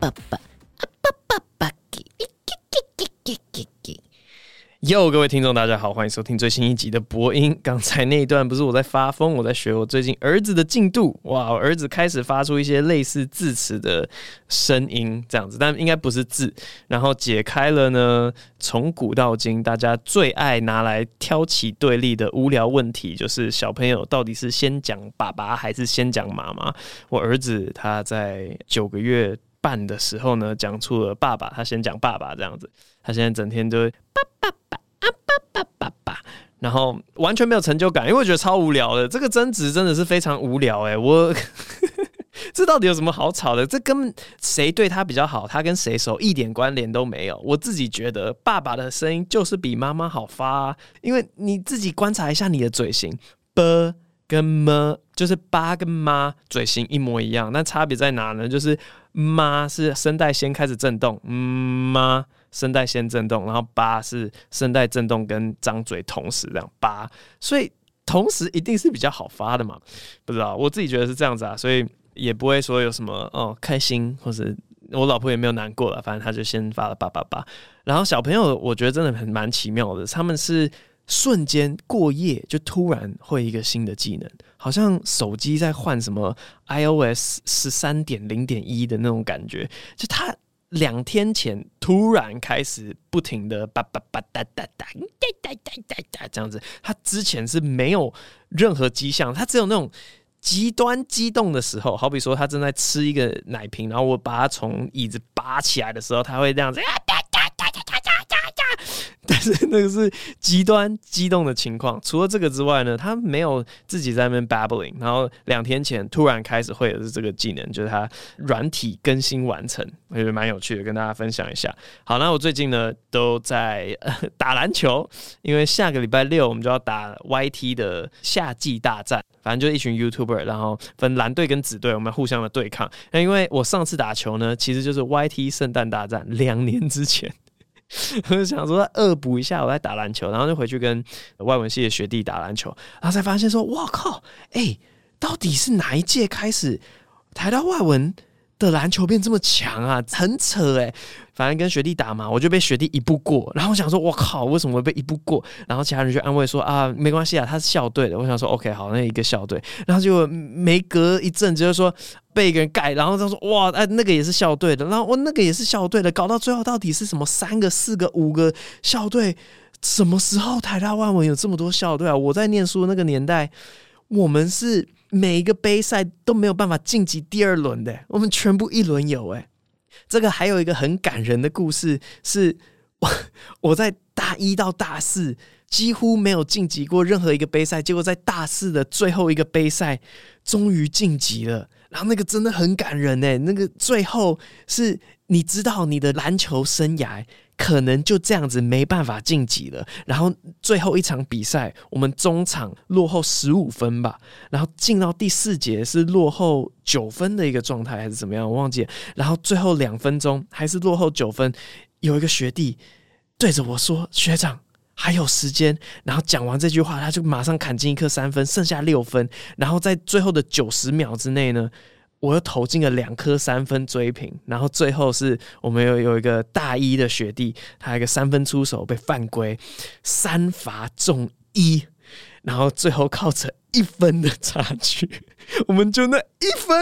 爸爸，啊爸爸爸给，给给给给给。哟，各位听众，大家好，欢迎收听最新一集的播音。刚才那一段不是我在发疯，我在学我最近儿子的进度。哇，我儿子开始发出一些类似字词的声音，这样子，但应该不是字。然后解开了呢，从古到今大家最爱拿来挑起对立的无聊问题，就是小朋友到底是先讲爸爸还是先讲妈妈？我儿子他在 九个月半的时候呢，讲出了爸爸，他先讲爸爸这样子。他现在整天都爸爸爸啊爸爸爸爸，然后完全没有成就感，因为我觉得超无聊的。这个争执真的是非常无聊哎，我这到底有什么好吵的？这跟谁对他比较好，他跟谁熟一点关联都没有。我自己觉得爸爸的声音就是比妈妈好发啊，因为你自己观察一下你的嘴型，b 跟 m 就是爸跟妈嘴型一模一样，那差别在哪呢？就是妈是声带先开始震动，嗯妈。声带先震动，然后八是声带震动跟张嘴同时这样八，所以同时一定是比较好发的嘛？不知道，我自己觉得是这样子啊，所以也不会说有什么哦开心，或者我老婆也没有难过了，反正他就先发了八八八。然后小朋友我觉得真的很蛮奇妙的，他们是瞬间过夜就突然会一个新的技能，好像手机在换什么 iOS 十三点零点一的那种感觉。就他两天前突然开始不停的叭叭叭哒哒哒哒哒哒哒哒这样子，他之前是没有任何迹象，他只有那种。极端激动的时候，好比说他正在吃一个奶瓶，然后我把他从椅子拔起来的时候，他会这样子啊哒哒但是那个是极端激动的情况，除了这个之外呢，他没有自己在那边 babbling。然后两天前突然开始会的是这个技能，就是他软体更新完成，我觉得蛮有趣的，跟大家分享一下。好，那我最近呢都在打篮球，因为下个礼拜六我们就要打 YT 的夏季大战，反正就是一群 YouTuber，然后分蓝队跟紫队，我们互相的对抗。那因为我上次打球呢，其实就是 YT 圣诞大战，两年之前。我就想说恶补一下，我在打篮球，然后就回去跟外文系的学弟打篮球，然后才发现说，哇靠，哎、到底是哪一届开始台大外文的篮球变这么强啊？很扯哎、反正跟学弟打嘛，我就被学弟一步过，然后我想说，我靠，为什么会被一步过？然后其他人就安慰说啊，没关系啊，他是校队的。我想说，OK，好，那一个校队，然后就没隔一阵，就是说被一个人盖，然后他说哇，哎，那个也是校队的，然后我那个也是校队的，搞到最后到底是什么三个、四个、五个校队？什么时候台大外文有这么多校队啊？我在念书那个年代，我们是每一个杯赛都没有办法晋级第二轮的，我们全部一轮游哎。这个还有一个很感人的故事，是我我在大一到大四几乎没有晋级过任何一个杯赛，结果在大四的最后一个杯赛终于晋级了。然后那个真的很感人诶，那个最后是你知道你的篮球生涯。可能就这样子没办法晋级了。然后最后一场比赛，我们中场落后十五分吧，然后进到第四节是落后九分的一个状态，还是怎么样？我忘记。然后最后两分钟还是落后九分，有一个学弟对着我说：“学长，还有时间。”然后讲完这句话，他就马上砍进一颗三分，剩下六分。然后在最后的九十秒之内呢，我又投进了两颗三分追平，然后最后是我们有有一个大一的学弟，他一个三分出手被犯规，三罚中一，然后最后靠着一分的差距，我们就那一分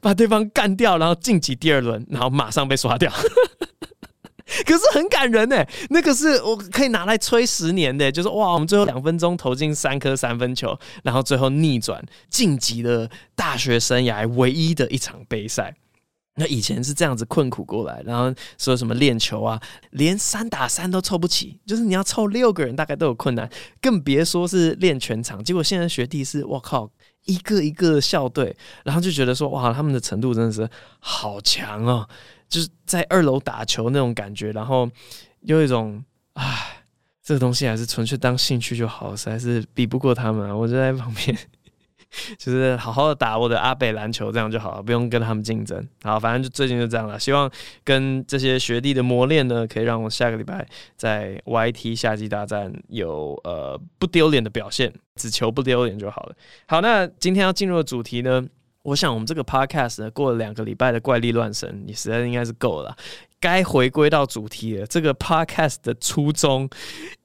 把对方干掉，然后晋级第二轮，然后马上被刷掉。可是很感人呢，那个是我可以拿来吹十年的，就是哇，我们最后两分钟投进三颗三分球，然后最后逆转晋级了大学生涯唯一的一场杯赛。那以前是这样子困苦过来，然后说什么练球啊，连三打三都凑不齐，就是你要凑六个人大概都有困难，更别说是练全场。结果现在学弟是，我靠，一个一个校队，然后就觉得说哇，他们的程度真的是好强哦。就是在二楼打球那种感觉，然后有一种唉，这个东西还是纯粹当兴趣就好，实在是比不过他们。我就在旁边，就是好好的打我的阿北篮球，这样就好了，不用跟他们竞争。好，反正就最近就这样了。希望跟这些学弟的磨练呢，可以让我下个礼拜在 YT 夏季大战有呃不丢脸的表现，只求不丢脸就好了。好，那今天要进入的主题呢？我想我们这个 podcast 呢，过了两个礼拜的怪力乱神，你实在应该是够了。该回归到主题了。这个 podcast 的初衷，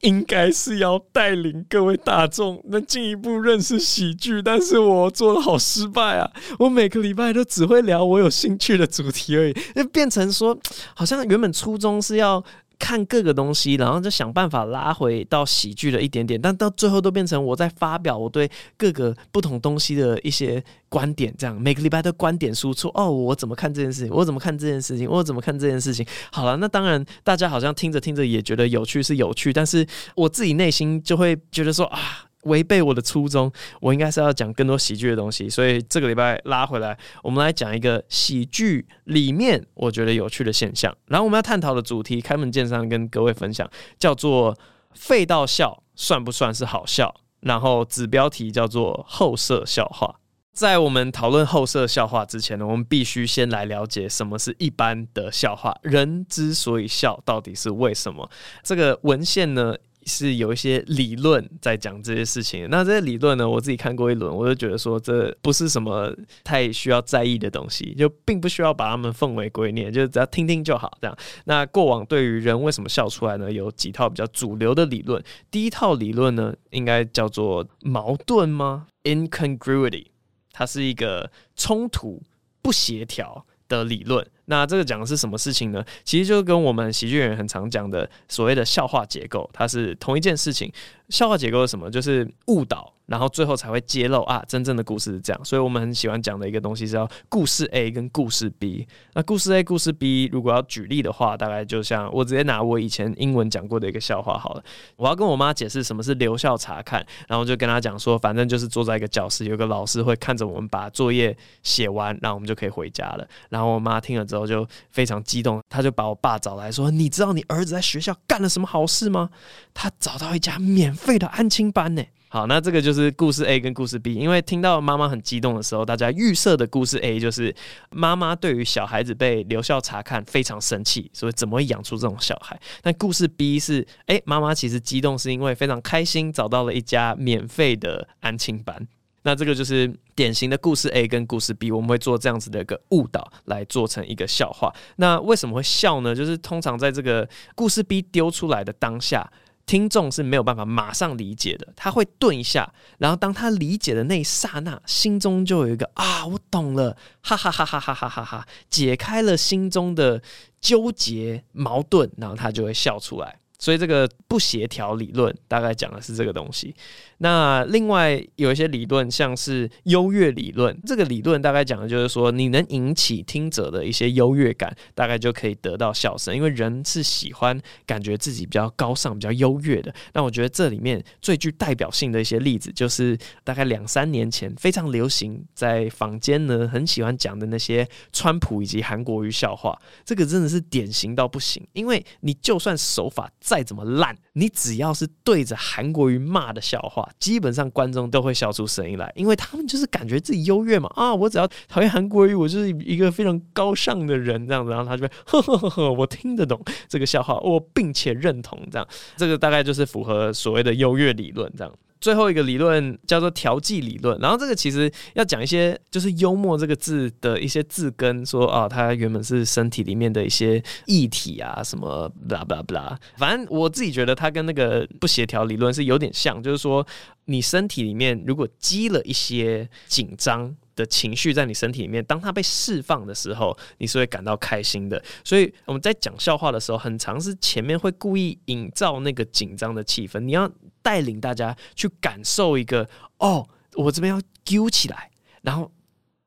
应该是要带领各位大众能进一步认识喜剧，但是我做的好失败啊！我每个礼拜都只会聊我有兴趣的主题而已，就变成说，好像原本初衷是要。看各个东西，然后就想办法拉回到喜剧的一点点，但到最后都变成我在发表我对各个不同东西的一些观点，这样每个礼拜的观点输出。哦，我怎么看这件事情？我怎么看这件事情？我怎么看这件事情？好了，那当然大家好像听着听着也觉得有趣是有趣，但是我自己内心就会觉得说啊。违背我的初衷，我应该是要讲更多喜剧的东西，所以这个礼拜拉回来，我们来讲一个喜剧里面我觉得有趣的现象。然后我们要探讨的主题，开门见山跟各位分享，叫做“废到笑算不算是好笑”。然后子标题叫做“后设笑话”。在我们讨论后设笑话之前呢，我们必须先来了解什么是一般的笑话。人之所以笑，到底是为什么？这个文献呢？是有一些理论在讲这些事情，那这些理论呢，我自己看过一轮，我就觉得说这不是什么太需要在意的东西，就并不需要把他们奉为圭臬，就只要听听就好。这样，那过往对于人为什么笑出来呢，有几套比较主流的理论。第一套理论呢，应该叫做矛盾吗？Incongruity，它是一个冲突、不协调的理论。那这个讲的是什么事情呢？其实就跟我们喜剧人很常讲的所谓的笑话结构，它是同一件事情。笑话结构是什么？就是误导，然后最后才会揭露啊，真正的故事是这样。所以我们很喜欢讲的一个东西是叫故事 A 跟故事 B。那故事 A、故事 B，如果要举例的话，大概就像我直接拿我以前英文讲过的一个笑话好了。我要跟我妈解释什么是留校察看，然后就跟她讲说，反正就是坐在一个教室，有个老师会看着我们把作业写完，然后我们就可以回家了。然后我妈听了之就非常激动，他就把我爸找来说：“你知道你儿子在学校干了什么好事吗？他找到一家免。”费的安亲班呢？好，那这个就是故事 A 跟故事 B。因为听到妈妈很激动的时候，大家预设的故事 A 就是妈妈对于小孩子被留校察看非常生气，所以怎么会养出这种小孩？但故事 B 是，哎，妈妈其实激动是因为非常开心找到了一家免费的安亲班。那这个就是典型的故事 A 跟故事 B，我们会做这样子的一个误导来做成一个笑话。那为什么会笑呢？就是通常在这个故事 B 丢出来的当下。听众是没有办法马上理解的，他会顿一下，然后当他理解的那一刹那，心中就有一个啊，我懂了，哈哈哈哈哈哈哈哈，解开了心中的纠结矛盾，然后他就会笑出来。所以这个不协调理论大概讲的是这个东西。那另外有一些理论，像是优越理论，这个理论大概讲的就是说，你能引起听者的一些优越感，大概就可以得到笑声。因为人是喜欢感觉自己比较高尚、比较优越的。那我觉得这里面最具代表性的一些例子，就是大概两三年前非常流行在坊间呢，很喜欢讲的那些川普以及韩国瑜笑话。这个真的是典型到不行，因为你就算手法再再怎么烂，你只要是对着韩国瑜骂的笑话。基本上观众都会笑出声音来，因为他们就是感觉自己优越嘛啊！我只要讨厌韩国瑜，我就是一个非常高尚的人这样子，然后他就呵呵呵呵，我听得懂这个笑话，我并且认同这样，这个大概就是符合所谓的优越理论这样。最后一个理论叫做调剂理论，然后这个其实要讲一些就是幽默这个字的一些字根，说啊，它原本是身体里面的一些液体啊，什么 blah blah blah，反正我自己觉得它跟那个不协调理论是有点像，就是说你身体里面如果积了一些紧张的情绪在你身体里面，当它被释放的时候，你是会感到开心的。所以我们在讲笑话的时候，很常是前面会故意营造那个紧张的气氛，你要带领大家去感受一个哦，我这边要揪起来，然后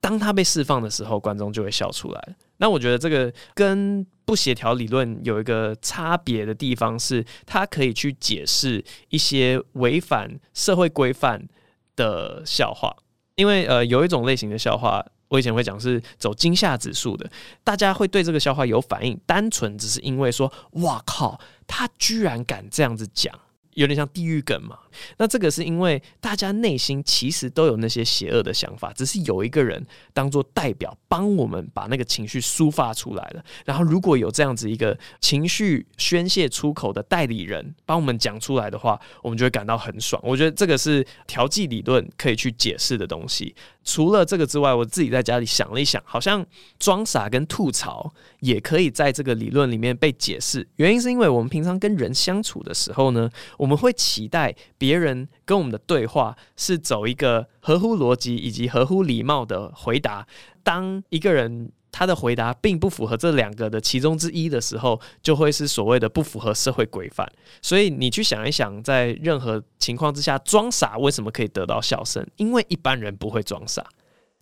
当它被释放的时候，观众就会笑出来。那我觉得这个跟不协调理论有一个差别的地方是，它可以去解释一些违反社会规范的笑话。因为呃，有一种类型的笑话，我以前会讲是走惊吓指数的，大家会对这个笑话有反应，单纯只是因为说，哇靠，他居然敢这样子讲。有点像地狱梗嘛。那这个是因为大家内心其实都有那些邪恶的想法，只是有一个人当做代表帮我们把那个情绪抒发出来了。然后如果有这样子一个情绪宣泄出口的代理人帮我们讲出来的话，我们就会感到很爽。我觉得这个是调剂理论可以去解释的东西。除了这个之外，我自己在家里想了一想，好像装傻跟吐槽也可以在这个理论里面被解释。原因是因为我们平常跟人相处的时候呢，我们会期待别人跟我们的对话是走一个合乎逻辑以及合乎礼貌的回答。当一个人他的回答并不符合这两个的其中之一的时候，就会是所谓的不符合社会规范。所以你去想一想，在任何情况之下装傻为什么可以得到笑声？因为一般人不会装傻，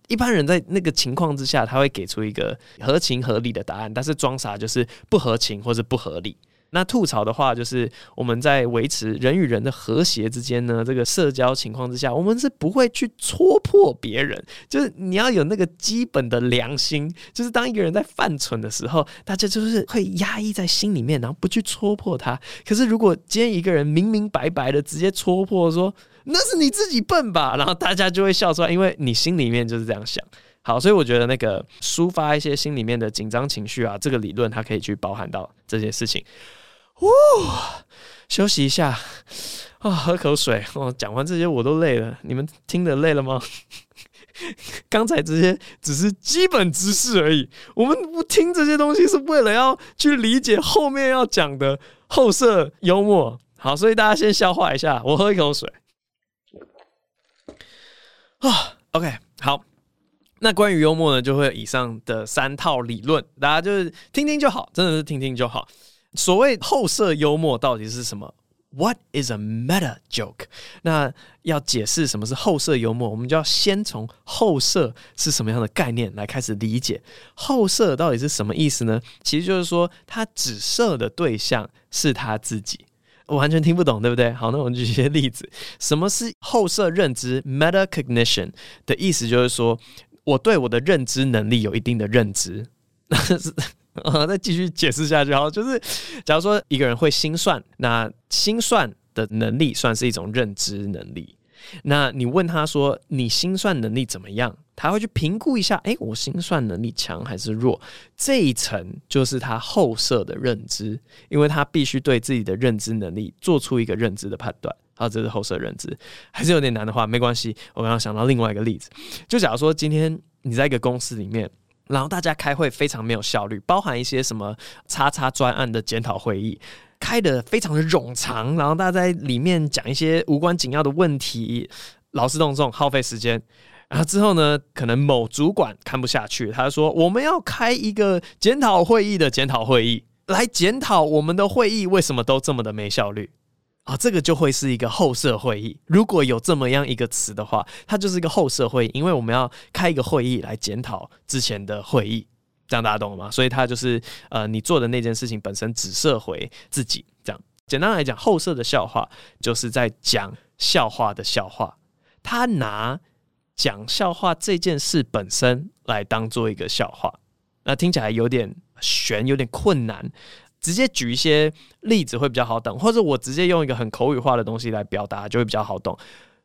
一般人在那个情况之下他会给出一个合情合理的答案，但是装傻就是不合情或是不合理。那吐槽的话，就是我们在维持人与人的和谐之间呢，这个社交情况之下，我们是不会去戳破别人。就是你要有那个基本的良心，就是当一个人在犯蠢的时候，大家就是会压抑在心里面，然后不去戳破他。可是如果今天一个人明明白白的直接戳破说，那是你自己笨吧，然后大家就会笑出来，因为你心里面就是这样想。好，所以我觉得那个抒发一些心里面的紧张情绪啊，这个理论它可以去包含到这些事情。呜，休息一下啊，喝口水哦。讲完这些我都累了，你们听得累了吗？刚才这些只是基本知识而已，我们不听这些东西是为了要去理解后面要讲的后设幽默。好，所以大家先消化一下，我喝一口水。啊，OK，好。那关于幽默呢，就会有以上的三套理论，大家就是听听就好，真的是听听就好。所谓后设幽默到底是什么？What is a meta joke？那要解释什么是后设幽默，我们就要先从后设是什么样的概念来开始理解。后设到底是什么意思呢？其实就是说，他指涉的对象是他自己。我完全听不懂，对不对？好，那我们举一些例子。什么是后设认知 （metacognition） 的意思？就是说。我对我的认知能力有一定的认知，啊，再继续解释下去。好，就是假如说一个人会心算，那心算的能力算是一种认知能力。那你问他说，你心算能力怎么样？他会去评估一下，诶，我心算能力强还是弱？这一层就是他后设的认知，因为他必须对自己的认知能力做出一个认知的判断。好，这是后设认知，还是有点难的话，没关系。我刚刚想到另外一个例子，就假如说今天你在一个公司里面，然后大家开会非常没有效率，包含一些什么叉叉专案的检讨会议，开得非常的冗长，然后大家在里面讲一些无关紧要的问题，劳师动众，耗费时间。然后之后呢，可能某主管看不下去，他就说我们要开一个检讨会议的检讨会议，来检讨我们的会议为什么都这么的没效率。啊，这个就会是一个后设会议。如果有这么样一个词的话，它就是一个后设会议，因为我们要开一个会议来检讨之前的会议，这样大家懂了吗？所以它就是呃，你做的那件事情本身只设回自己。这样简单来讲，后设的笑话就是在讲笑话的笑话，他拿讲笑话这件事本身来当做一个笑话，那听起来有点悬，有点困难。直接举一些例子会比较好懂，或者我直接用一个很口语化的东西来表达就会比较好懂。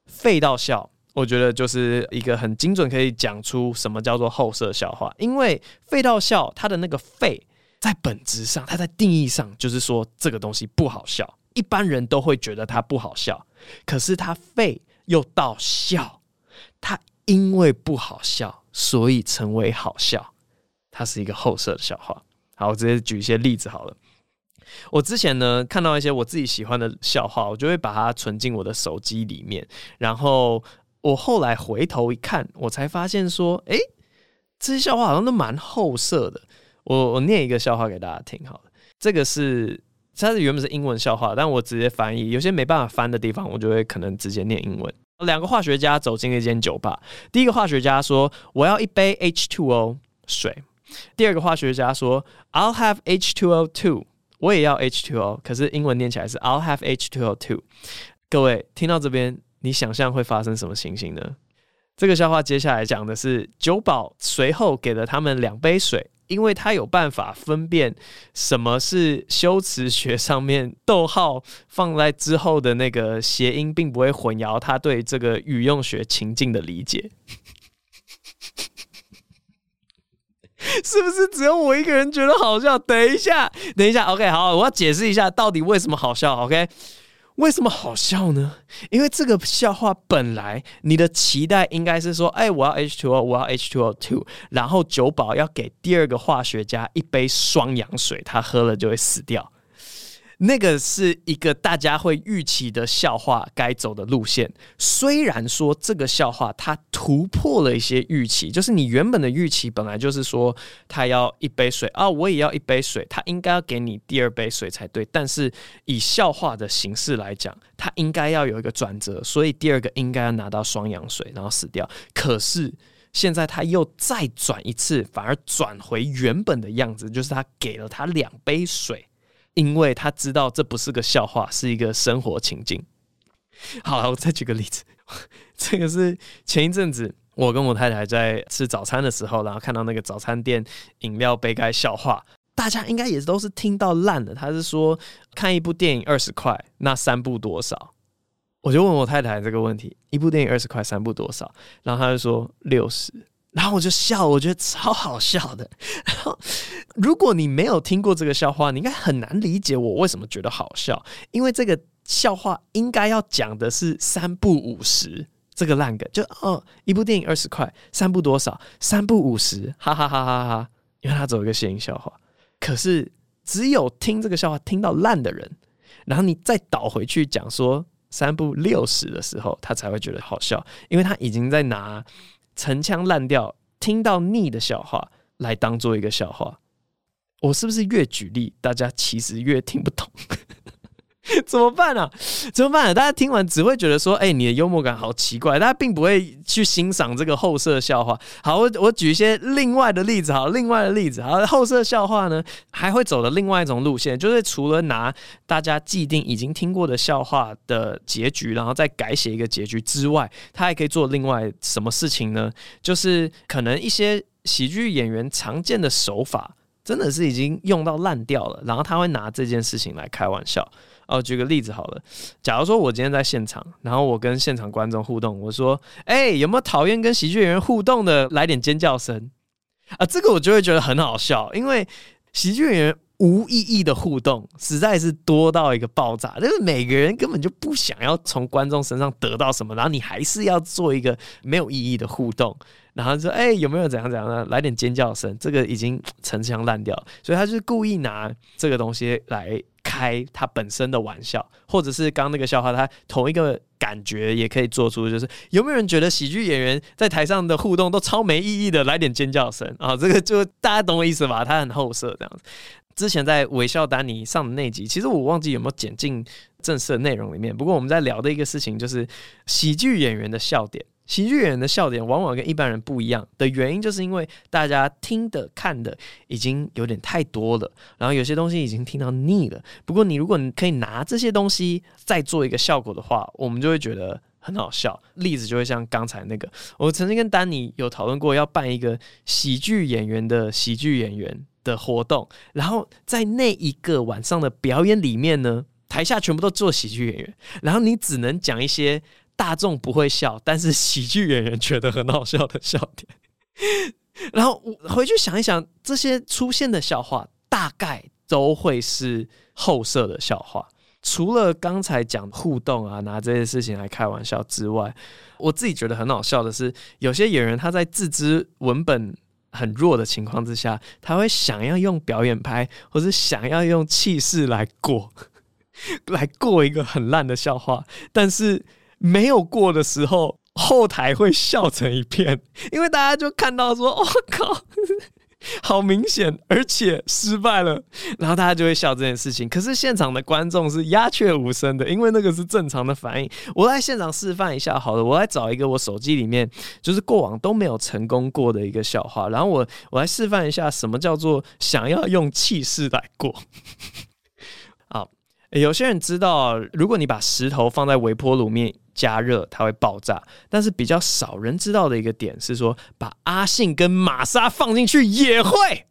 废到笑，我觉得就是一个很精准可以讲出什么叫做后设笑话。因为废到笑，它的那个废在本质上，它在定义上就是说这个东西不好笑，一般人都会觉得它不好笑。可是它废又到笑，它因为不好笑，所以成为好笑。它是一个后设的笑话。好，我直接举一些例子好了。我之前呢看到一些我自己喜欢的笑话，我就会把它存进我的手机里面。然后我后来回头一看，我才发现说，诶，这些笑话好像都蛮后设的。我我念一个笑话给大家听好了。这个是它是原本是英文笑话，但我直接翻译，有些没办法翻的地方，我就会可能直接念英文。两个化学家走进了一间酒吧，第一个化学家说：“我要一杯 H2O 水。”第二个化学家说：“I'll have H2O too。”我也要 H2O，可是英文念起来是 “I'll have H2O too”。各位听到这边，你想象会发生什么情形呢？这个笑话接下来讲的是酒保随后给了他们两杯水，因为他有办法分辨什么是修辞学上面逗号放在之后的那个谐音，并不会混淆他对这个语用学情境的理解。是不是只有我一个人觉得好笑？等一下，等一下，OK，好，我要解释一下到底为什么好笑，OK。为什么好笑呢？因为这个笑话本来你的期待应该是说，哎，我要 H two O，我要 H two O two，然后酒保要给第二个化学家一杯双氧水，他喝了就会死掉。那个是一个大家会预期的笑话该走的路线。虽然说这个笑话它突破了一些预期，就是你原本的预期本来就是说他要一杯水啊，我也要一杯水，他应该要给你第二杯水才对。但是以笑话的形式来讲，他应该要有一个转折，所以第二个应该要拿到双氧水，然后死掉。可是现在他又再转一次，反而转回原本的样子，就是他给了他两杯水。因为他知道这不是个笑话，是一个生活情境。好，我再举个例子，这个是前一阵子我跟我太太在吃早餐的时候，然后看到那个早餐店饮料杯盖笑话，大家应该也都是听到烂的。他是说看一部电影二十块，那三部多少？我就问我太太这个问题：一部电影二十块，三部多少？然后他就说六十。然后我就笑，我觉得超好笑的。然后，如果你没有听过这个笑话，你应该很难理解我为什么觉得好笑。因为这个笑话应该要讲的是三不五十这个烂梗，就哦，一部电影二十块，三部多少？三部五十，哈哈哈哈哈！因为他走一个谐音笑话。可是只有听这个笑话听到烂的人，然后你再倒回去讲说三部六十的时候，他才会觉得好笑，因为他已经在拿。陈腔滥调、听到腻的笑话来当做一个笑话，我是不是越举例，大家其实越听不懂？怎么办呢、啊？怎么办、大家听完只会觉得说：“哎、你的幽默感好奇怪。”大家并不会去欣赏这个后设笑话。好，我我举一些另外的例子。好，另外的例子。好，后设笑话呢，还会走的另外一种路线，就是除了拿大家既定已经听过的笑话的结局，然后再改写一个结局之外，他还可以做另外什么事情呢？就是可能一些喜剧演员常见的手法，真的是已经用到烂掉了，然后他会拿这件事情来开玩笑。哦，举个例子好了，假如说我今天在现场，然后我跟现场观众互动，我说：“哎、有没有讨厌跟喜剧演员互动的？来点尖叫声啊！”这个我就会觉得很好笑，因为喜剧演员无意义的互动实在是多到一个爆炸，就是每个人根本就不想要从观众身上得到什么，然后你还是要做一个没有意义的互动。然后说，哎、有没有怎样怎样的？来点尖叫声，这个已经 陈腔滥调，所以他就是故意拿这个东西来开他本身的玩笑，或者是刚那个笑话，他同一个感觉也可以做出，就是有没有人觉得喜剧演员在台上的互动都超没意义的？来点尖叫声啊，这个就大家懂我意思吧？他很后色这样子。之前在微笑丹尼上的那集，其实我忘记有没有剪进正式的内容里面。不过我们在聊的一个事情就是喜剧演员的笑点。喜剧演员的笑点往往跟一般人不一样的原因，就是因为大家听的看的已经有点太多了，然后有些东西已经听到腻了。不过你如果你可以拿这些东西再做一个效果的话，我们就会觉得很好笑。例子就会像刚才那个，我曾经跟丹尼有讨论过，要办一个喜剧演员的喜剧演员的活动，然后在那一个晚上的表演里面呢，台下全部都做喜剧演员，然后你只能讲一些。大众不会笑，但是喜剧演员觉得很好笑的笑点。然后我回去想一想，这些出现的笑话大概都会是后设的笑话。除了刚才讲互动啊，拿这些事情来开玩笑之外，我自己觉得很好笑的是，有些演员他在自知文本很弱的情况之下，他会想要用表演拍，或是想要用气势来过，来过一个很烂的笑话，但是。没有过的时候，后台会笑成一片，因为大家就看到说：“我 靠，好明显，而且失败了。”然后大家就会笑这件事情。可是现场的观众是鸦雀无声的，因为那个是正常的反应。我来现场示范一下，好了，我来找一个我手机里面就是过往都没有成功过的一个笑话，然后我我来示范一下什么叫做想要用气势来过。好，有些人知道，如果你把石头放在微波炉面。加热它会爆炸，但是比较少人知道的一个点是说，把阿信跟玛莎放进去也会。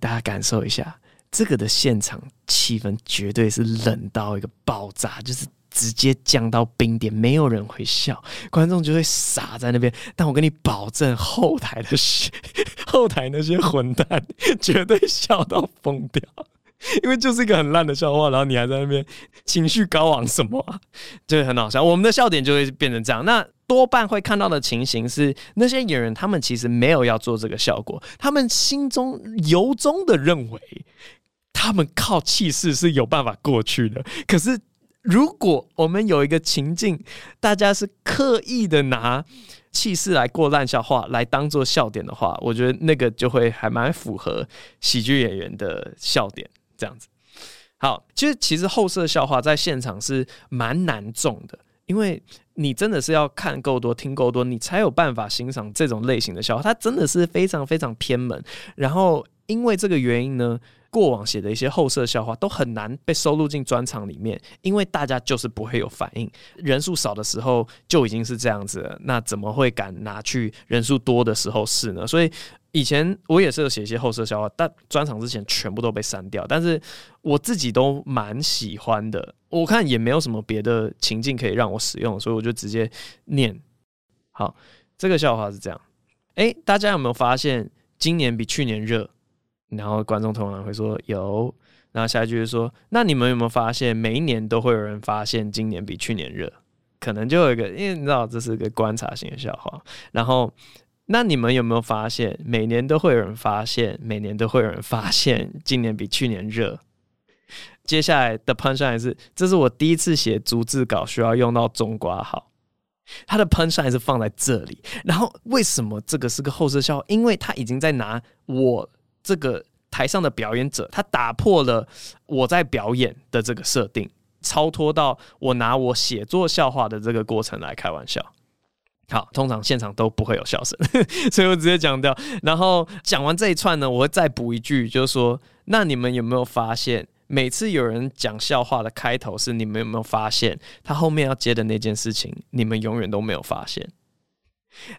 大家感受一下，这个的现场气氛绝对是冷到一个爆炸，就是。直接降到冰点，没有人会笑，观众就会傻在那边。但我跟你保证，后台的后台那些混蛋绝对笑到疯掉，因为就是一个很烂的笑话，然后你还在那边情绪高昂什么啊，就很好笑。我们的笑点就会变成这样。那多半会看到的情形是，那些演员他们其实没有要做这个效果，他们心中由衷的认为，他们靠气势是有办法过去的，可是。如果我们有一个情境，大家是刻意的拿气势来过烂笑话来当做笑点的话，我觉得那个就会还蛮符合喜剧演员的笑点这样子。好，其实其实后设笑话在现场是蛮难中的，因为你真的是要看够多、听够多，你才有办法欣赏这种类型的笑话。它真的是非常非常偏门，然后因为这个原因呢。过往写的一些后设笑话都很难被收录进专场里面，因为大家就是不会有反应。人数少的时候就已经是这样子了，那怎么会敢拿去人数多的时候试呢？所以以前我也是有写一些后设笑话，但专场之前全部都被删掉。但是我自己都蛮喜欢的，我看也没有什么别的情境可以让我使用，所以我就直接念。好，这个笑话是这样。诶，大家有没有发现今年比去年热？然后观众通常会说有，然后下一句是说，那你们有没有发现，每一年都会有人发现今年比去年热？可能就有一个，因为你知道这是一个观察性的笑话。然后，那你们有没有发现，每年都会有人发现，每年都会有人发现 今年比去年热？接下来的 punchline 是，这是我第一次写逐字稿需要用到中括号，他的 punchline 是放在这里。然后为什么这个是个后设笑话？因为他已经在拿我。这个台上的表演者，他打破了我在表演的这个设定，超脱到我拿我写作笑话的这个过程来开玩笑。好，通常现场都不会有笑声，所以我直接讲掉。然后讲完这一串呢，我会再补一句，就是说，那你们有没有发现，每次有人讲笑话的开头是你们有没有发现，他后面要接的那件事情，你们永远都没有发现。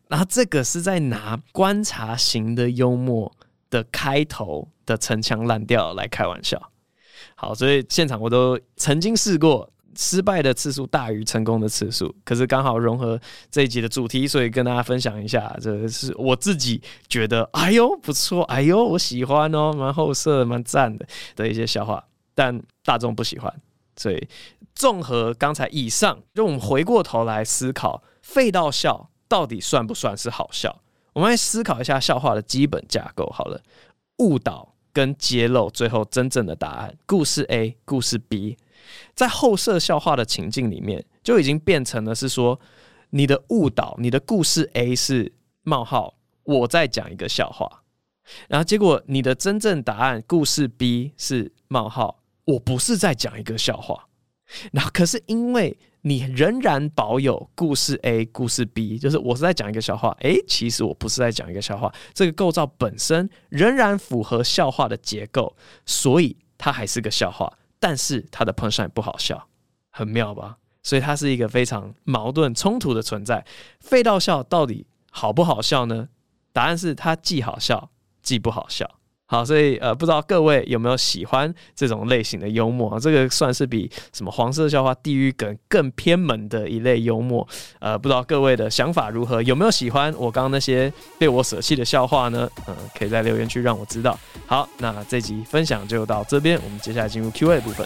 然后这个是在拿观察型的幽默的开头的陈腔滥调来开玩笑，好，所以现场我都曾经试过，失败的次数大于成功的次数，可是刚好融合这一集的主题，所以跟大家分享一下，这是我自己觉得，哎呦不错，哎呦我喜欢哦，蛮后色蛮赞的的一些笑话，但大众不喜欢，所以综合刚才以上，就我们回过头来思考，废到笑到底算不算是好笑？我们来思考一下笑话的基本架构。好了，误导跟揭露，最后真正的答案。故事 A，故事 B，在后设笑话的情境里面，就已经变成了是说，你的误导，你的故事 A 是冒号，我在讲一个笑话，然后结果你的真正答案，故事 B 是冒号，我不是在讲一个笑话，然后可是因为。你仍然保有故事 A、故事 B，就是我是在讲一个笑话，诶、其实我不是在讲一个笑话，这个构造本身仍然符合笑话的结构，所以它还是个笑话，但是他的 punchline 不好笑，很妙吧？所以他是一个非常矛盾冲突的存在。废到笑到底好不好笑呢？答案是他既好笑，既不好笑。好，所以呃，不知道各位有没有喜欢这种类型的幽默啊？这个算是比什么黄色笑话、地狱梗更偏门的一类幽默。呃，不知道各位的想法如何？有没有喜欢我刚刚那些被我舍弃的笑话呢？嗯、可以在留言区让我知道。好，那这集分享就到这边，我们接下来进入 Q&A 部分。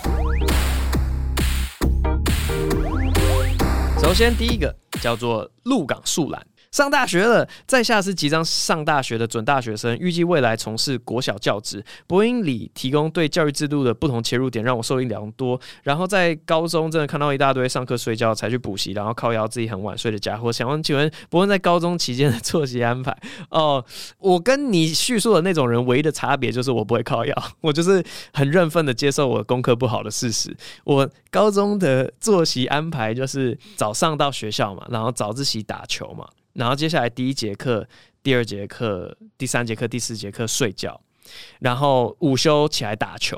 首先第一个叫做鹿港树懒。上大学了，在下是即将上大学的准大学生，预计未来从事国小教职。播音里提供对教育制度的不同切入点，让我受益良多。然后在高中真的看到一大堆上课睡觉才去补习，然后靠腰自己很晚睡的家伙。想问，请问博恩在高中期间的作息安排？哦，我跟你叙述的那种人唯一的差别就是我不会靠腰，我就是很认份的接受我功课不好的事实。我高中的作息安排就是早上到学校嘛，然后早自习打球嘛。然后接下来第一节课、第二节课、第三节课、第四节课睡觉，然后午休起来打球。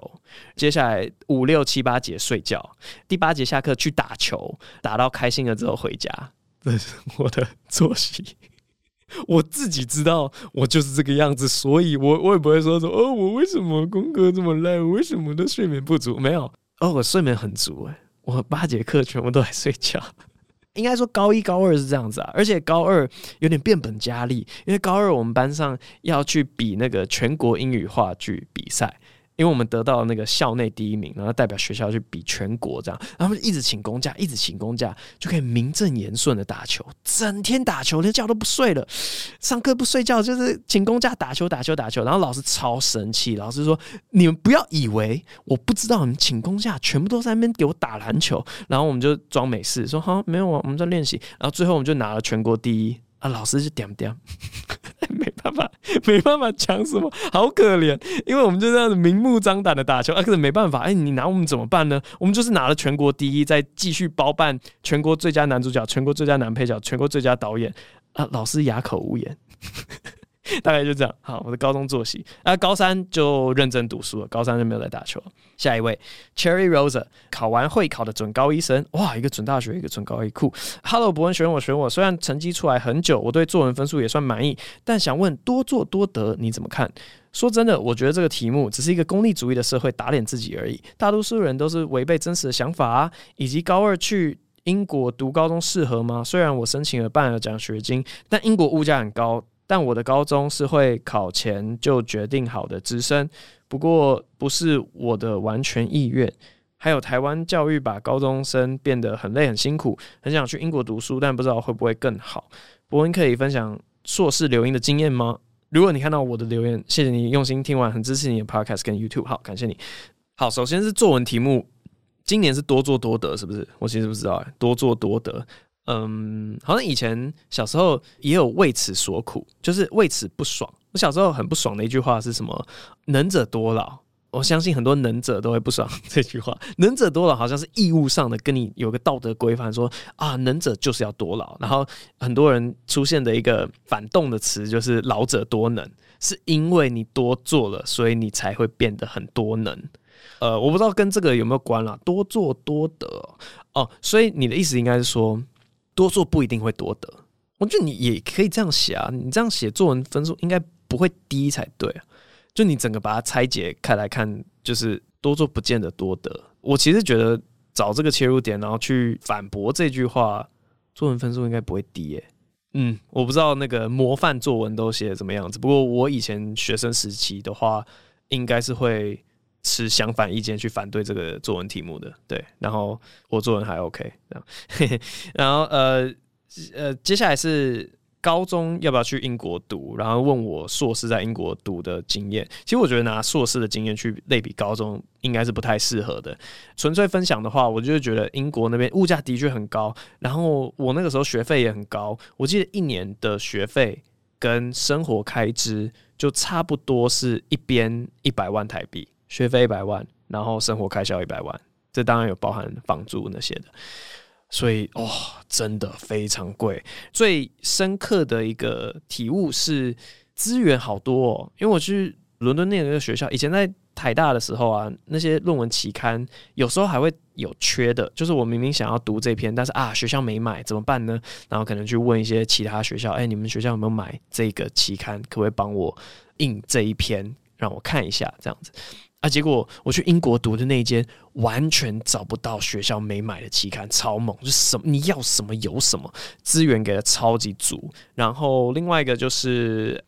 接下来五六七八节睡觉，第八节下课去打球，打到开心了之后回家。这是我的作息。我自己知道我就是这个样子，所以我我也不会说说哦，我为什么功课这么烂，我为什么都睡眠不足？没有哦，我睡眠很足哎，我八节课全部都在睡觉。应该说高一高二是这样子啊，而且高二有点变本加厉，因为高二我们班上要去比那个全国英语话剧比赛。因为我们得到那个校内第一名，然后代表学校去比全国这样，然后一直请公假，一直请公假，就可以名正言顺的打球，整天打球，连觉都不睡了，上课不睡觉，就是请公假打球，打球，打球。然后老师超生气，老师说：“你们不要以为我不知道你们请公假，全部都在那边给我打篮球。”然后我们就装没事，说：“好，没有啊，我们在练习。”然后最后我们就拿了全国第一。啊，老师就点点，办法，没办法抢什么，好可怜，因为我们就这样子明目张胆的打球啊，可是没办法，哎、你拿我们怎么办呢？我们就是拿了全国第一，再继续包办全国最佳男主角、全国最佳男配角、全国最佳导演啊，老师哑口无言。大概就这样。好，我的高中作息啊，高三就认真读书了，高三就没有再打球了。下一位，Cherry Rosa，考完会考的准高一生，哇，一个准大学，一个准高一酷。Hello，博文选我选我，虽然成绩出来很久，我对作文分数也算满意，但想问多做多得你怎么看？说真的，我觉得这个题目只是一个功利主义的社会打脸自己而已。大多数人都是违背真实的想法啊，以及高二去英国读高中适合吗？虽然我申请了半额奖学金，但英国物价很高。但我的高中是会考前就决定好的直升，不过不是我的完全意愿。还有台湾教育把高中生变得很累很辛苦，很想去英国读书，但不知道会不会更好。博恩可以分享硕士留英的经验吗？如果你看到我的留言，谢谢你用心听完，很支持你的 Podcast 跟 YouTube，好，感谢你。好，首先是作文题目，今年是多做多得，是不是？我其实不知道，多做多得。嗯，好像以前小时候也有为此所苦，就是为此不爽。我小时候很不爽的一句话是什么？“能者多劳。”我相信很多能者都会不爽这句话。“能者多劳”好像是义务上的，跟你有个道德规范，说啊，能者就是要多劳。然后很多人出现的一个反动的词就是“劳者多能”，是因为你多做了，所以你才会变得很多能。呃，我不知道跟这个有没有关啦，多做多得哦。所以你的意思应该是说。多做不一定会多得，我觉得你也可以这样写啊。你这样写作文分数应该不会低才对啊。就你整个把它拆解开来看，就是多做不见得多得。我其实觉得找这个切入点，然后去反驳这句话，作文分数应该不会低耶。嗯，我不知道那个模范作文都写怎么样子。不过我以前学生时期的话，应该是会持相反意见去反对这个作文题目的，对，然后我作文还 OK，这样，然后呃呃，接下来是高中要不要去英国读，然后问我硕士在英国读的经验。其实我觉得拿硕士的经验去类比高中，应该是不太适合的。纯粹分享的话，我就觉得英国那边物价的确很高，然后我那个时候学费也很高，我记得一年的学费跟生活开支就差不多是一边一百万台币。学费一百万，然后生活开销一百万，这当然有包含房租那些的，所以哦，真的非常贵。最深刻的一个体悟是资源好多哦，因为我去伦敦那个学校，以前在台大的时候啊，那些论文期刊有时候还会有缺的，就是我明明想要读这篇，但是啊学校没买，怎么办呢？然后可能去问一些其他学校，哎，你们学校有没有买这个期刊？可不可以帮我印这一篇，让我看一下这样子。啊！结果我去英国读的那一间，完全找不到学校没买的期刊，超猛！就什么你要什么有什么，资源给的超级足。然后另外一个就是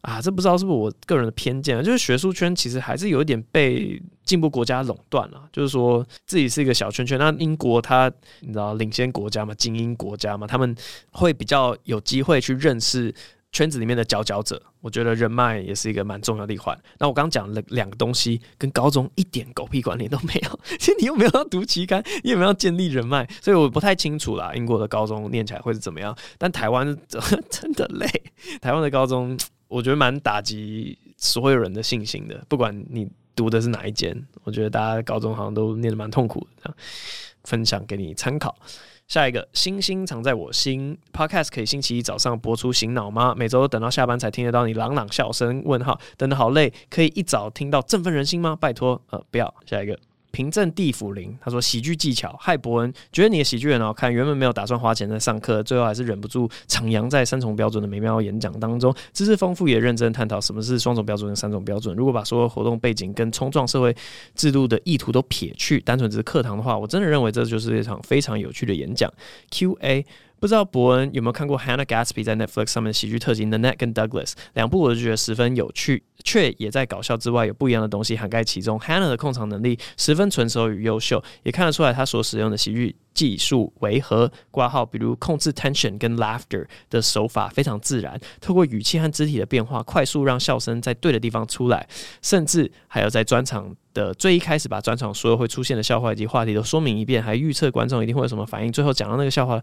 啊，这不知道是不是我个人的偏见啊，就是学术圈其实还是有一点被进步国家垄断了，就是说自己是一个小圈圈。那英国它你知道领先国家嘛，精英国家嘛，他们会比较有机会去认识。圈子里面的佼佼者，我觉得人脉也是一个蛮重要的一环。那我刚刚讲了两个东西，跟高中一点狗屁关联都没有。其实你又没有要读期刊，你有没有要建立人脉？所以我不太清楚啦，英国的高中念起来会是怎么样？但台湾真的累，台湾的高中我觉得蛮打击所有人的信心的。不管你读的是哪一间，我觉得大家高中好像都念得蛮痛苦的。这样分享给你参考。下一个，星星藏在我心。Podcast 可以星期一早上播出醒脑吗？每周等到下班才听得到你朗朗笑声。问号，等得好累，可以一早听到振奋人心吗？拜托，呃，不要。下一个平镇地府灵，他说喜剧技巧，嗨伯恩，觉得你的喜剧很好看，原本没有打算花钱在上课，最后还是忍不住徜徉在三重标准的美妙演讲当中，知识丰富也认真探讨什么是双重标准跟三种标准。如果把所有活动背景跟冲撞社会制度的意图都撇去，单纯只是课堂的话，我真的认为这就是一场非常有趣的演讲。Q&A。不知道博恩有没有看过 Hannah Gatsby 在 Netflix 上面的喜剧特辑《Nanette 跟 Douglas》两部，我就觉得十分有趣，却也在搞笑之外有不一样的东西涵盖其中。Hannah 的控场能力十分纯熟与优秀，也看得出来他所使用的喜剧技术为何挂号，比如控制 tension 跟 laughter 的手法非常自然，透过语气和肢体的变化，快速让笑声在对的地方出来，甚至还有在专场的最一开始把专场所有会出现的笑话以及话题都说明一遍，还预测观众一定会有什么反应，最后讲到那个笑话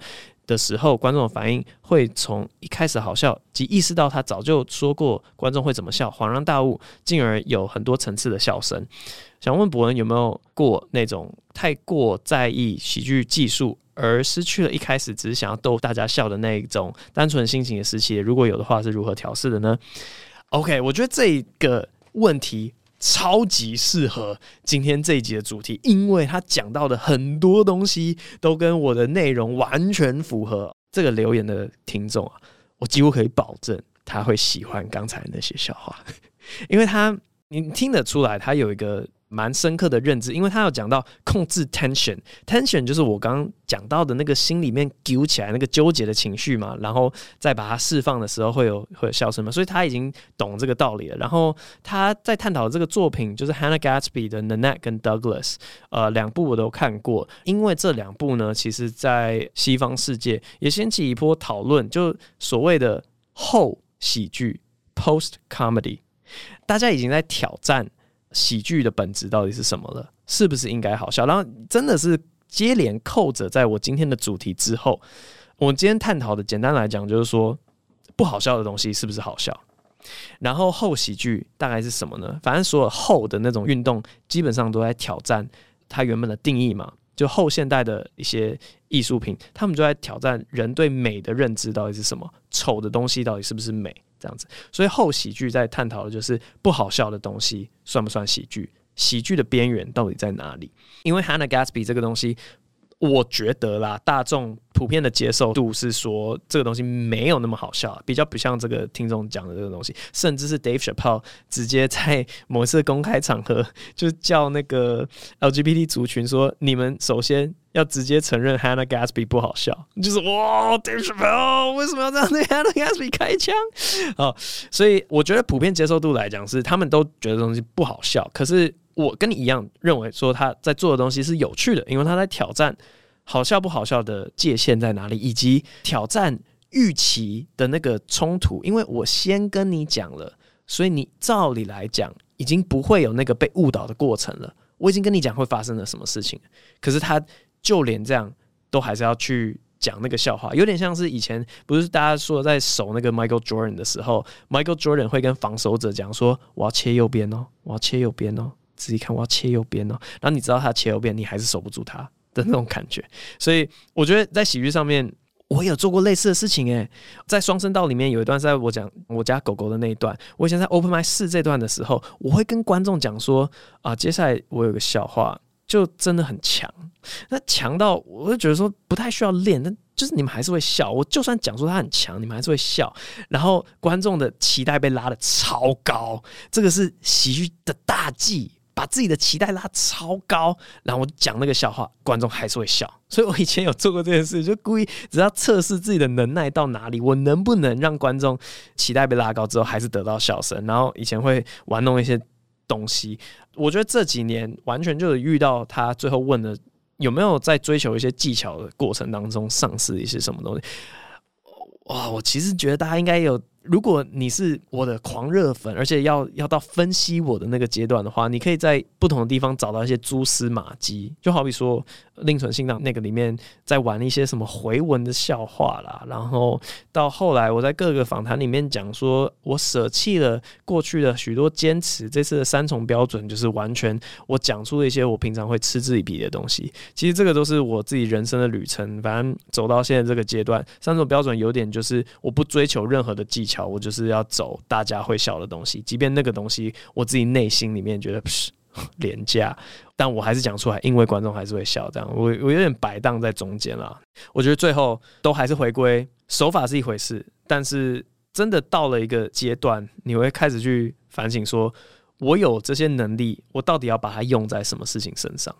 的时候，观众的反应会从一开始好笑，即意识到他早就说过观众会怎么笑，恍然大悟，进而有很多层次的笑声。想问博恩有没有过那种太过在意喜剧技术，而失去了一开始只是想要逗大家笑的那一种单纯心情的时期？如果有的话，是如何调试的呢？OK，我觉得这个问题超级适合今天这一集的主题，因为他讲到的很多东西都跟我的内容完全符合。这个留言的听众啊，我几乎可以保证他会喜欢刚才那些笑话，因为他你听得出来，他有一个。蛮深刻的认知，因为他有讲到控制 tension，tension 就是我刚刚讲到的那个心里面揪起来那个纠结的情绪嘛，然后再把它释放的时候会有会有笑声嘛，所以他已经懂这个道理了。然后他在探讨这个作品，就是 Hannah Gatsby 的 Nanette 跟 Douglas，呃，两部我都看过，因为这两部呢，其实在西方世界也掀起一波讨论，就所谓的后喜剧 （post comedy），大家已经在挑战。喜剧的本质到底是什么了？是不是应该好笑？然后真的是接连扣着在我今天的主题之后，我今天探讨的简单来讲就是说，不好笑的东西是不是好笑？然后后喜剧大概是什么呢？反正所有后的那种运动，基本上都在挑战它原本的定义嘛。就后现代的一些艺术品，他们就在挑战人对美的认知到底是什么？丑的东西到底是不是美？这样子，所以后喜剧在探讨的就是不好笑的东西算不算喜剧？喜剧的边缘到底在哪里？因为 Hannah Gatsby 这个东西，我觉得啦，大众普遍的接受度是说这个东西没有那么好笑，比较不像这个听众讲的这个东西，甚至是 Dave Chappelle 直接在某次公开场合 就叫那个 LGBT 族群说：“你们首先。”要直接承认 Hannah Gatsby 不好笑，就是哇，Dave Chappelle 为什么要这样对 Hannah Gatsby 开枪？好，所以我觉得普遍接受度来讲是他们都觉得东西不好笑，可是我跟你一样认为说他在做的东西是有趣的，因为他在挑战好笑不好笑的界限在哪里，以及挑战预期的那个冲突。因为我先跟你讲了，所以你照理来讲已经不会有那个被误导的过程了。我已经跟你讲会发生了什么事情，可是他。就连这样都还是要去讲那个笑话，有点像是以前不是大家说在守那个 Michael Jordan 的时候，Michael Jordan 会跟防守者讲说：“我要切右边哦，我要切右边哦，仔细看，我要切右边哦。”然后你知道他切右边，你还是守不住他的那种感觉。所以我觉得在喜剧上面，我有做过类似的事情诶，在双声道里面有一段是在我讲我家狗狗的那一段，我以前在 Open Mic 四这段的时候，我会跟观众讲说：“啊，接下来我有个笑话。”就真的很强，那强到我就觉得说不太需要练，但就是你们还是会笑。我就算讲说他很强，你们还是会笑。然后观众的期待被拉得超高，这个是喜剧的大忌，把自己的期待拉超高。然后我讲那个笑话，观众还是会笑。所以我以前有做过这件事，就故意只要测试自己的能耐到哪里，我能不能让观众期待被拉高之后还是得到笑声。然后以前会玩弄一些。东西，我觉得这几年完全就是遇到他最后问的有没有在追求一些技巧的过程当中丧失一些什么东西。哇，我其实觉得大家应该有。如果你是我的狂热粉，而且要要到分析我的那个阶段的话，你可以在不同的地方找到一些蛛丝马迹，就好比说另存新档那个里面在玩一些什么回文的笑话啦，然后到后来我在各个访谈里面讲说，我舍弃了过去的许多坚持，这次的三重标准就是完全我讲出了一些我平常会嗤之以鼻的东西。其实这个都是我自己人生的旅程，反正走到现在这个阶段，三重标准有点就是我不追求任何的技巧。我就是要走大家会笑的东西，即便那个东西我自己内心里面觉得 是廉价，但我还是讲出来，因为观众还是会笑。这样，我我有点摆荡在中间啦。我觉得最后都还是回归手法是一回事，但是真的到了一个阶段，你会开始去反省，说我有这些能力，我到底要把它用在什么事情身上？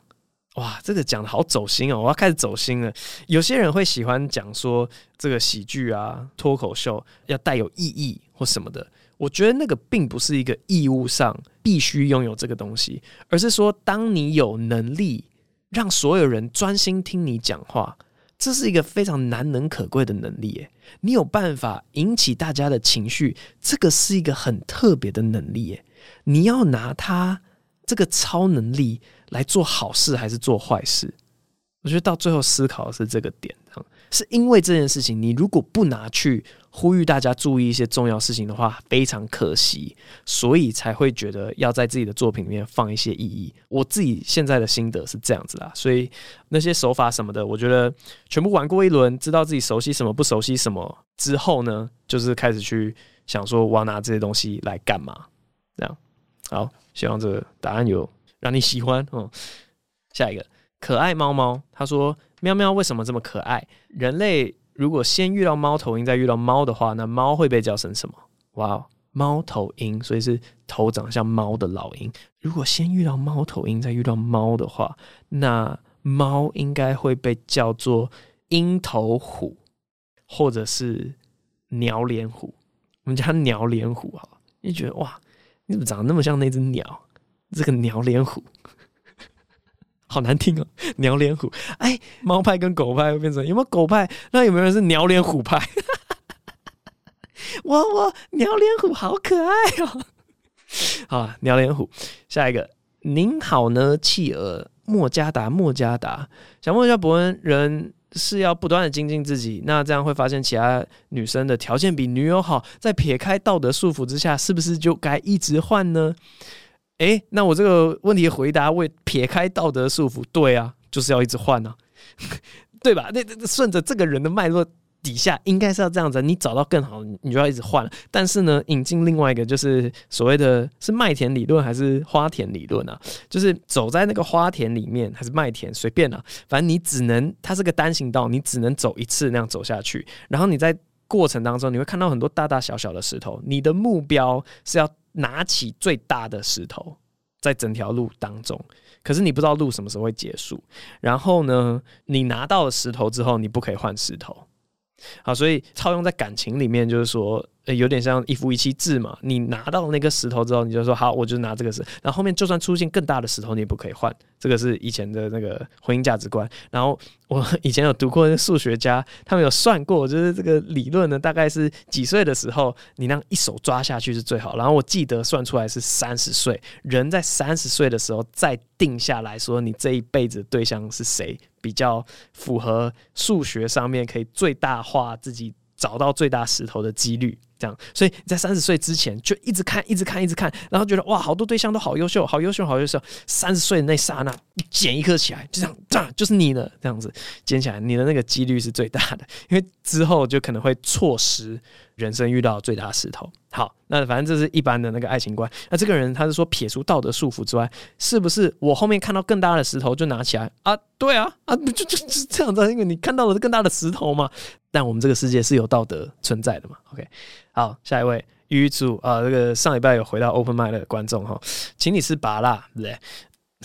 哇，这个讲得好走心哦！我要开始走心了。有些人会喜欢讲说，这个喜剧啊、脱口秀要带有意义或什么的。我觉得那个并不是一个义务上必须拥有这个东西，而是说，当你有能力让所有人专心听你讲话，这是一个非常难能可贵的能力。诶，你有办法引起大家的情绪，这个是一个很特别的能力。诶，你要拿它这个超能力来做好事还是做坏事？我觉得到最后思考的是这个点。是因为这件事情，你如果不拿去呼吁大家注意一些重要事情的话，非常可惜，所以才会觉得要在自己的作品里面放一些意义。我自己现在的心得是这样子啦，所以那些手法什么的，我觉得全部玩过一轮，知道自己熟悉什么，不熟悉什么之后呢，就是开始去想说我要拿这些东西来干嘛。这样好，希望这个答案有让你喜欢。嗯，下一个可爱猫猫，他说。喵喵为什么这么可爱？人类如果先遇到猫头鹰，再遇到猫的话，那猫会被叫成什么？哇，猫头鹰，所以是头长像猫的老鹰。如果先遇到猫头鹰，再遇到猫的话，那猫应该会被叫做鹰头虎，或者是鸟脸虎。我们叫鸟脸虎哈，你觉得哇，你怎么长得那么像那只鸟？这个鸟脸虎。好难听哦，鸟脸虎。哎，猫派跟狗派会变成有没有狗派？那有没有人是鸟脸虎派？哇哇，鸟脸虎好可爱哦！好，鸟脸虎。下一个，您好呢，企鹅莫加达莫加达，想问一下博恩，人是要不断的精进自己，那这样会发现其他女生的条件比女友好，在撇开道德束缚之下，是不是就该一直换呢？诶、那我这个问题回答，为撇开道德束缚，对啊，就是要一直换啊，对吧？那顺着这个人的脉络底下，应该是要这样子。你找到更好，你就要一直换。但是呢，引进另外一个，就是所谓的是麦田理论还是花田理论啊？就是走在那个花田里面，还是麦田，随便啊，反正你只能，它是个单行道，你只能走一次那样走下去。然后你在过程当中，你会看到很多大大小小的石头。你的目标是要。拿起最大的石头，在整条路当中，可是你不知道路什么时候会结束。然后呢，你拿到了石头之后，你不可以换石头。好，所以套用在感情里面，就是说。有点像一夫一妻制嘛。你拿到那个石头之后，你就说好，我就拿这个石。然后后面就算出现更大的石头，你也不可以换。这个是以前的那个婚姻价值观。然后我 以前有读过数学家，他们有算过，就是这个理论呢，大概是几岁的时候，你让一手抓下去是最好。然后我记得算出来是三十岁，人在三十岁的时候再定下来说，你这一辈子的对象是谁，比较符合数学上面可以最大化自己找到最大石头的几率。这样，所以在三十岁之前就一直看，一直看，一直看，然后觉得哇，好多对象都好优秀，好优秀，好优秀。三十岁的那刹那，你捡一颗起来，就这样，这样就是你的，这样子捡起来，你的那个几率是最大的，因为之后就可能会错失人生遇到最大石头。好，那反正这是一般的那个爱情观。那这个人他是说，撇除道德束缚之外，是不是我后面看到更大的石头就拿起来啊？对啊，啊，就就就是这样子，因为你看到的是更大的石头嘛。但我们这个世界是有道德存在的嘛？OK。好，下一位鱼主啊，这个上礼拜有回到 Open Mind 的观众哈，请你吃芭乐，对不对？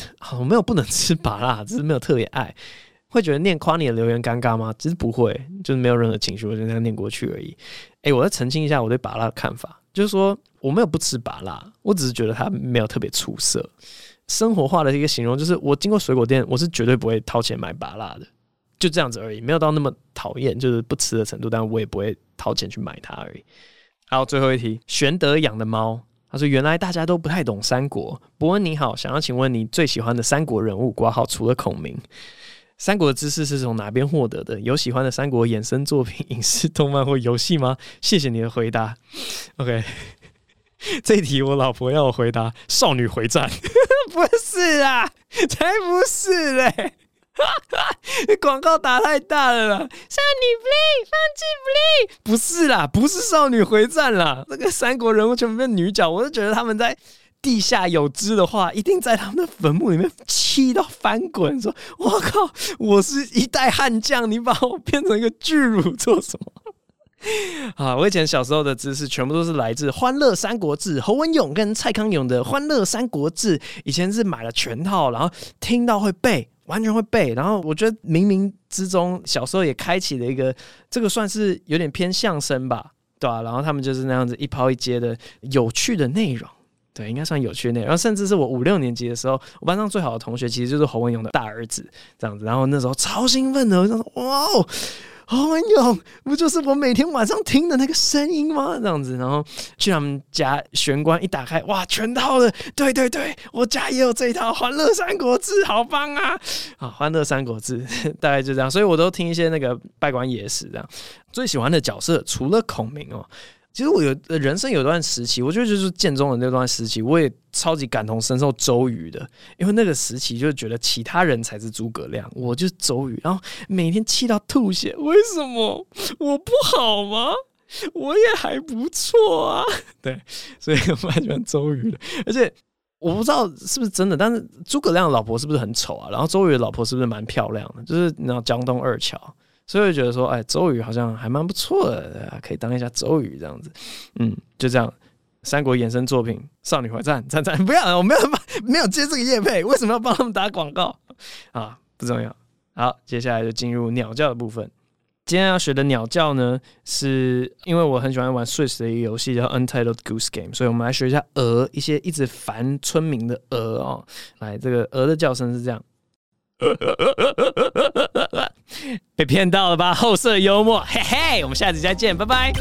好，我没有不能吃芭乐，只是没有特别爱。会觉得念夸你的留言尴尬吗？其实不会，就是没有任何情绪，我就这样念过去而已。哎、我要澄清一下我对芭乐的看法，就是说我没有不吃芭乐，我只是觉得它没有特别出色。生活化的一个形容就是，我经过水果店，我是绝对不会掏钱买芭乐的，就这样子而已，没有到那么讨厌，就是不吃的程度，但我也不会掏钱去买它而已。好，最后一题，玄德养的猫，他说：“原来大家都不太懂三国。”博恩你好，想要请问你最喜欢的三国人物？括号除了孔明，三国的知识是从哪边获得的？有喜欢的三国衍生作品、影视、动漫或游戏吗？谢谢你的回答。OK，这一题我老婆要我回答《少女回战》，不是啊，才不是嘞。广告打太大了啦！少女 play，放弃 play，不是啦，不是少女回战啦。那个三国人物全部变女角，我就觉得他们在地下有知的话，一定在他们的坟墓里面气到翻滚，说：“我靠，我是一代悍将，你把我变成一个巨乳做什么？” 啊！我以前小时候的知识全部都是来自《欢乐三国志》，侯文勇跟蔡康永的《欢乐三国志》。以前是买了全套，然后听到会背，完全会背。然后我觉得冥冥之中，小时候也开启了一个，这个算是有点偏相声吧，对吧、啊？然后他们就是那样子一抛一接的有趣的内容，对，应该算有趣的内容。然后甚至是我五六年级的时候，我班上最好的同学其实就是侯文勇的大儿子，这样子。然后那时候超兴奋的，我就说哇哦！侯文勇不就是我每天晚上听的那个声音吗？这样子，然后去他们家玄关一打开，哇，全套的，对对对，我家也有这一套《欢乐三国志》，好棒啊！啊，《欢乐三国志》大概就这样，所以我都听一些那个稗官野史这样。最喜欢的角色除了孔明哦。其实我有人生有段时期，我觉得就是建中的那段时期，我也超级感同身受周瑜的，因为那个时期就觉得其他人才是诸葛亮，我就是周瑜，然后每天气到吐血，为什么我不好吗？我也还不错啊，对，所以我蛮喜欢周瑜的，而且我不知道是不是真的，但是诸葛亮老婆是不是很丑啊？然后周瑜的老婆是不是蛮漂亮的？就是你知道江东二乔。所以我觉得说，哎，周瑜好像还蛮不错的，可以当一下周瑜这样子，嗯，就这样。三国衍生作品《少女怀战》战战，不要，我没有没有接这个业配，为什么要帮他们打广告啊？不重要。好，接下来就进入鸟叫的部分。今天要学的鸟叫呢，是因为我很喜欢玩 Switch 的一个游戏叫 Untitled Goose Game，所以我们来学一下鹅，一些一直烦村民的鹅哦。来，这个鹅的叫声是这样。被骗到了吧？后色幽默，嘿嘿，我们下次再见，拜拜。